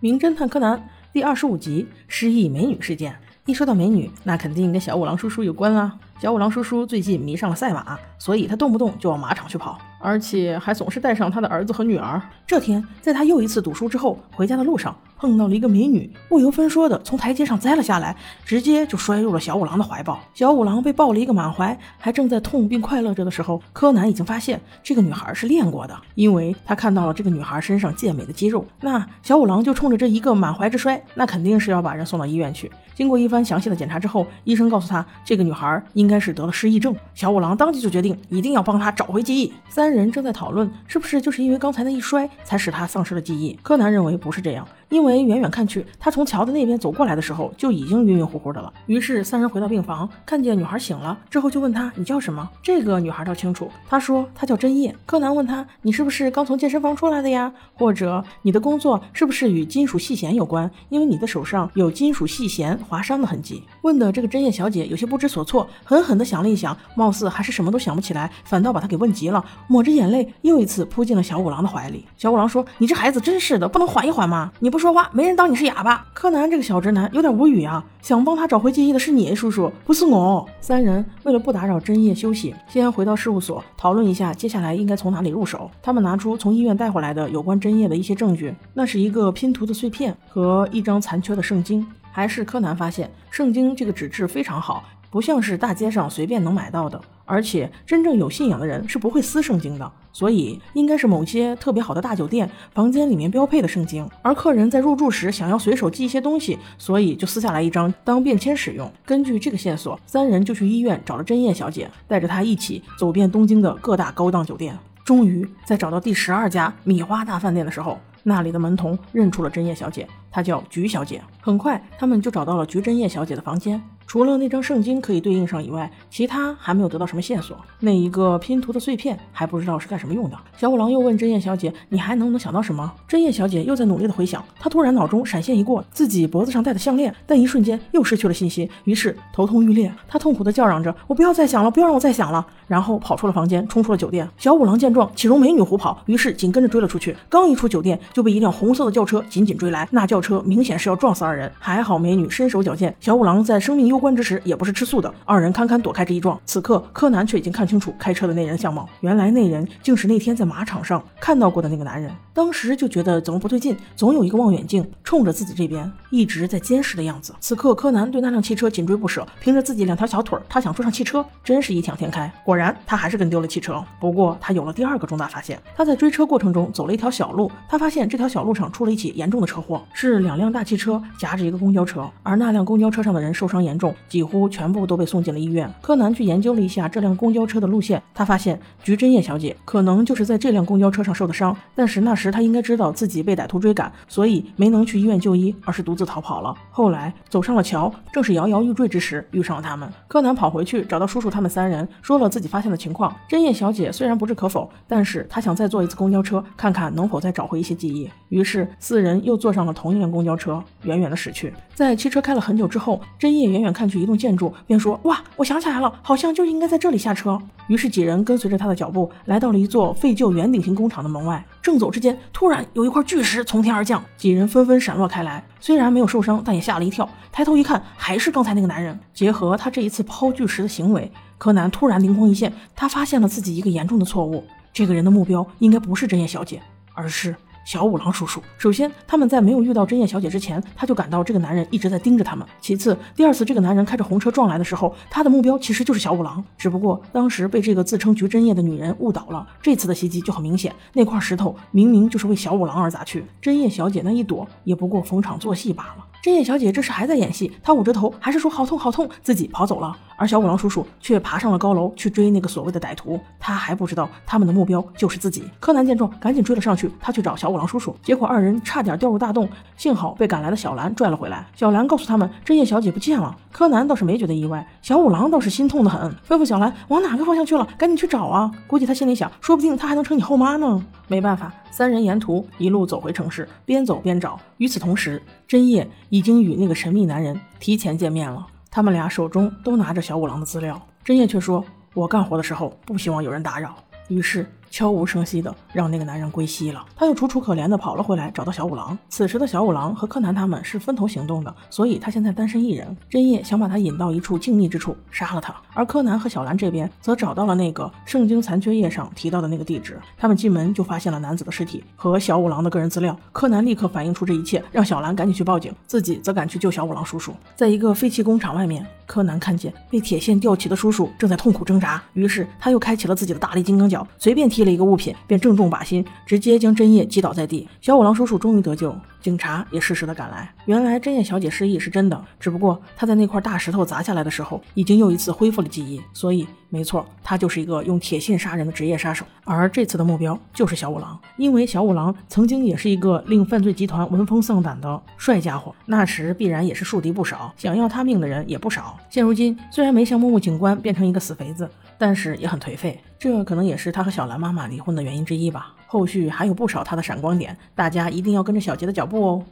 名侦探柯南第二十五集失忆美女事件。一说到美女，那肯定跟小五郎叔叔有关啦。小五郎叔叔最近迷上了赛马，所以他动不动就往马场去跑，而且还总是带上他的儿子和女儿。这天，在他又一次赌输之后，回家的路上碰到了一个美女，不由分说的从台阶上栽了下来，直接就摔入了小五郎的怀抱。小五郎被抱了一个满怀，还正在痛并快乐着的时候，柯南已经发现这个女孩是练过的，因为他看到了这个女孩身上健美的肌肉。那小五郎就冲着这一个满怀之摔，那肯定是要把人送到医院去。经过一番详细的检查之后，医生告诉他，这个女孩应该是得了失忆症。小五郎当即就决定，一定要帮她找回记忆。三人正在讨论，是不是就是因为刚才那一摔，才使她丧失了记忆？柯南认为不是这样。因为远远看去，他从桥的那边走过来的时候就已经晕晕乎乎的了。于是三人回到病房，看见女孩醒了之后，就问她：“你叫什么？”这个女孩倒清楚，她说她叫真叶。柯南问她：“你是不是刚从健身房出来的呀？或者你的工作是不是与金属细弦有关？因为你的手上有金属细弦划伤的痕迹。”问的这个真叶小姐有些不知所措，狠狠地想了一想，貌似还是什么都想不起来，反倒把她给问急了，抹着眼泪又一次扑进了小五郎的怀里。小五郎说：“你这孩子真是的，不能缓一缓吗？你不。”不说话，没人当你是哑巴。柯南这个小直男有点无语啊！想帮他找回记忆的是你，叔叔，不是我。三人为了不打扰真叶休息，先回到事务所讨论一下接下来应该从哪里入手。他们拿出从医院带回来的有关真叶的一些证据，那是一个拼图的碎片和一张残缺的圣经。还是柯南发现圣经这个纸质非常好，不像是大街上随便能买到的。而且真正有信仰的人是不会撕圣经的，所以应该是某些特别好的大酒店房间里面标配的圣经。而客人在入住时想要随手记一些东西，所以就撕下来一张当便签使用。根据这个线索，三人就去医院找了真叶小姐，带着她一起走遍东京的各大高档酒店。终于在找到第十二家米花大饭店的时候，那里的门童认出了真叶小姐，她叫菊小姐。很快，他们就找到了菊真叶小姐的房间。除了那张圣经可以对应上以外，其他还没有得到什么线索。那一个拼图的碎片还不知道是干什么用的。小五郎又问真叶小姐：“你还能不能想到什么？”真叶小姐又在努力的回想。她突然脑中闪现一过自己脖子上戴的项链，但一瞬间又失去了信心，于是头痛欲裂。她痛苦的叫嚷着：“我不要再想了，不要让我再想了！”然后跑出了房间，冲出了酒店。小五郎见状，岂容美女胡跑，于是紧跟着追了出去。刚一出酒店，就被一辆红色的轿车紧紧追来。那轿车明显是要撞死二人，还好美女身手矫健。小五郎在生命攸关之时，也不是。吃素的二人堪堪躲开这一撞，此刻柯南却已经看清楚开车的那人相貌。原来那人竟是那天在马场上看到过的那个男人。当时就觉得怎么不对劲，总有一个望远镜冲着自己这边，一直在监视的样子。此刻柯南对那辆汽车紧追不舍，凭着自己两条小腿，他想坐上汽车，真是异想天开。果然，他还是跟丢了汽车。不过他有了第二个重大发现，他在追车过程中走了一条小路，他发现这条小路上出了一起严重的车祸，是两辆大汽车夹着一个公交车，而那辆公交车上的人受伤严重，几乎全。部都被送进了医院。柯南去研究了一下这辆公交车的路线，他发现菊真叶小姐可能就是在这辆公交车上受的伤。但是那时他应该知道自己被歹徒追赶，所以没能去医院就医，而是独自逃跑了。后来走上了桥，正是摇摇欲坠之时，遇上了他们。柯南跑回去找到叔叔他们三人，说了自己发现的情况。真叶小姐虽然不置可否，但是她想再坐一次公交车，看看能否再找回一些记忆。于是四人又坐上了同一辆公交车，远远的驶去。在汽车开了很久之后，真叶远远看去一栋建筑。便说：“哇，我想起来了，好像就应该在这里下车。”于是几人跟随着他的脚步，来到了一座废旧圆顶型工厂的门外。正走之间，突然有一块巨石从天而降，几人纷纷闪落开来。虽然没有受伤，但也吓了一跳。抬头一看，还是刚才那个男人。结合他这一次抛巨石的行为，柯南突然灵光一现，他发现了自己一个严重的错误：这个人的目标应该不是真叶小姐，而是……小五郎叔叔，首先他们在没有遇到真叶小姐之前，他就感到这个男人一直在盯着他们。其次，第二次这个男人开着红车撞来的时候，他的目标其实就是小五郎，只不过当时被这个自称菊真叶的女人误导了。这次的袭击就很明显，那块石头明明就是为小五郎而砸去，真叶小姐那一躲也不过逢场作戏罢了。真叶小姐这时还在演戏，她捂着头，还是说好痛好痛，自己跑走了。而小五郎叔叔却爬上了高楼去追那个所谓的歹徒，他还不知道他们的目标就是自己。柯南见状，赶紧追了上去，他去找小五郎叔叔，结果二人差点掉入大洞，幸好被赶来的小兰拽了回来。小兰告诉他们，真叶小姐不见了。柯南倒是没觉得意外，小五郎倒是心痛的很，吩咐小兰往哪个方向去了，赶紧去找啊！估计他心里想，说不定他还能成你后妈呢。没办法，三人沿途一路走回城市，边走边找。与此同时，真叶已经与那个神秘男人提前见面了。他们俩手中都拿着小五郎的资料，真夜却说：“我干活的时候不希望有人打扰。”于是。悄无声息的让那个男人归西了，他又楚楚可怜的跑了回来，找到小五郎。此时的小五郎和柯南他们是分头行动的，所以他现在单身一人。真叶想把他引到一处静谧之处杀了他，而柯南和小兰这边则找到了那个圣经残缺页上提到的那个地址。他们进门就发现了男子的尸体和小五郎的个人资料。柯南立刻反映出这一切，让小兰赶紧去报警，自己则赶去救小五郎叔叔。在一个废弃工厂外面，柯南看见被铁线吊起的叔叔正在痛苦挣扎，于是他又开启了自己的大力金刚脚，随便踢了一个物品，便。正中靶心，直接将真叶击倒在地。小五郎叔叔终于得救，警察也适时的赶来。原来真叶小姐失忆是真的，只不过她在那块大石头砸下来的时候，已经又一次恢复了记忆。所以，没错，她就是一个用铁线杀人的职业杀手。而这次的目标就是小五郎，因为小五郎曾经也是一个令犯罪集团闻风丧胆的帅家伙，那时必然也是树敌不少，想要他命的人也不少。现如今虽然没像木木警官变成一个死肥子，但是也很颓废。这可能也是他和小兰妈妈离婚的原因之一吧。后续还有不少他的闪光点，大家一定要跟着小杰的脚步哦。